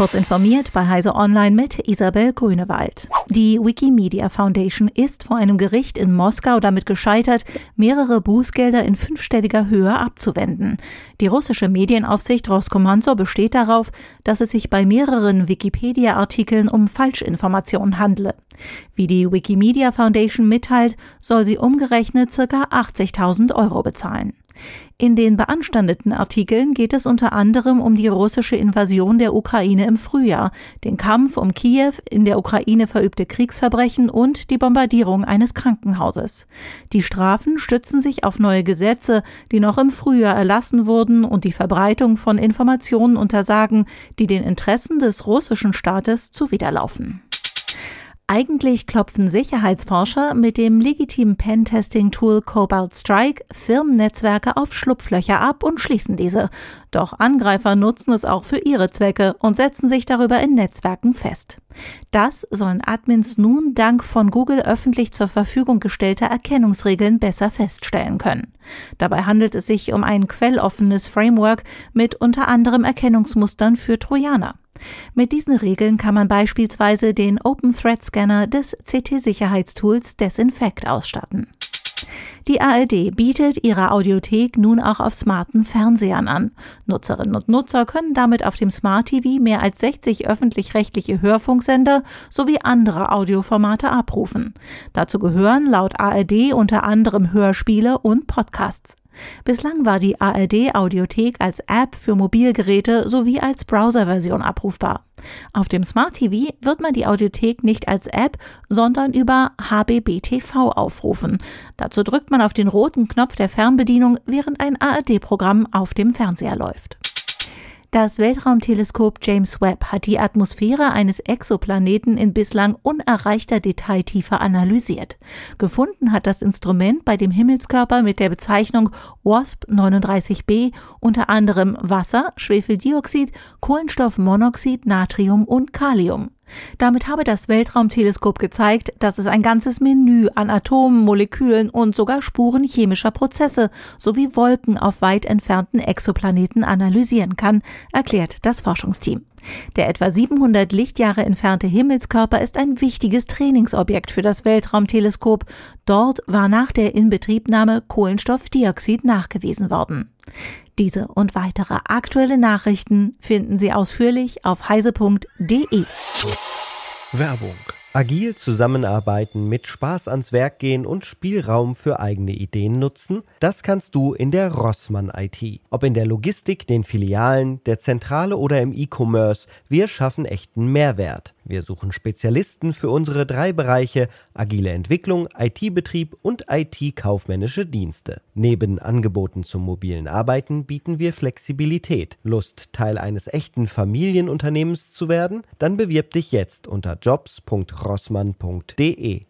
Kurz informiert bei Heise Online mit Isabel Grünewald. Die Wikimedia Foundation ist vor einem Gericht in Moskau damit gescheitert, mehrere Bußgelder in fünfstelliger Höhe abzuwenden. Die russische Medienaufsicht Roskomnadzor besteht darauf, dass es sich bei mehreren Wikipedia-Artikeln um Falschinformationen handle. Wie die Wikimedia Foundation mitteilt, soll sie umgerechnet ca. 80.000 Euro bezahlen. In den beanstandeten Artikeln geht es unter anderem um die russische Invasion der Ukraine im Frühjahr, den Kampf um Kiew, in der Ukraine verübte Kriegsverbrechen und die Bombardierung eines Krankenhauses. Die Strafen stützen sich auf neue Gesetze, die noch im Frühjahr erlassen wurden und die Verbreitung von Informationen untersagen, die den Interessen des russischen Staates zuwiderlaufen. Eigentlich klopfen Sicherheitsforscher mit dem legitimen Pentesting-Tool Cobalt Strike Firmennetzwerke auf Schlupflöcher ab und schließen diese. Doch Angreifer nutzen es auch für ihre Zwecke und setzen sich darüber in Netzwerken fest. Das sollen Admins nun dank von Google öffentlich zur Verfügung gestellter Erkennungsregeln besser feststellen können. Dabei handelt es sich um ein quelloffenes Framework mit unter anderem Erkennungsmustern für Trojaner. Mit diesen Regeln kann man beispielsweise den Open Thread Scanner des CT-Sicherheitstools Desinfect ausstatten. Die ARD bietet ihre Audiothek nun auch auf smarten Fernsehern an. Nutzerinnen und Nutzer können damit auf dem Smart TV mehr als 60 öffentlich-rechtliche Hörfunksender sowie andere Audioformate abrufen. Dazu gehören laut ARD unter anderem Hörspiele und Podcasts. Bislang war die ARD Audiothek als App für Mobilgeräte sowie als Browserversion abrufbar. Auf dem Smart TV wird man die Audiothek nicht als App, sondern über HBBTV aufrufen. Dazu drückt man auf den roten Knopf der Fernbedienung, während ein ARD-Programm auf dem Fernseher läuft. Das Weltraumteleskop James Webb hat die Atmosphäre eines Exoplaneten in bislang unerreichter Detailtiefe analysiert. Gefunden hat das Instrument bei dem Himmelskörper mit der Bezeichnung WASP 39b unter anderem Wasser, Schwefeldioxid, Kohlenstoffmonoxid, Natrium und Kalium. Damit habe das Weltraumteleskop gezeigt, dass es ein ganzes Menü an Atomen, Molekülen und sogar Spuren chemischer Prozesse sowie Wolken auf weit entfernten Exoplaneten analysieren kann, erklärt das Forschungsteam. Der etwa 700 Lichtjahre entfernte Himmelskörper ist ein wichtiges Trainingsobjekt für das Weltraumteleskop. Dort war nach der Inbetriebnahme Kohlenstoffdioxid nachgewiesen worden. Diese und weitere aktuelle Nachrichten finden Sie ausführlich auf heise.de. Werbung Agil zusammenarbeiten, mit Spaß ans Werk gehen und Spielraum für eigene Ideen nutzen, das kannst du in der Rossmann IT. Ob in der Logistik, den Filialen, der Zentrale oder im E-Commerce, wir schaffen echten Mehrwert. Wir suchen Spezialisten für unsere drei Bereiche agile Entwicklung, IT-Betrieb und IT-kaufmännische Dienste. Neben Angeboten zum mobilen Arbeiten bieten wir Flexibilität. Lust, Teil eines echten Familienunternehmens zu werden? Dann bewirb dich jetzt unter jobs.rossmann.de.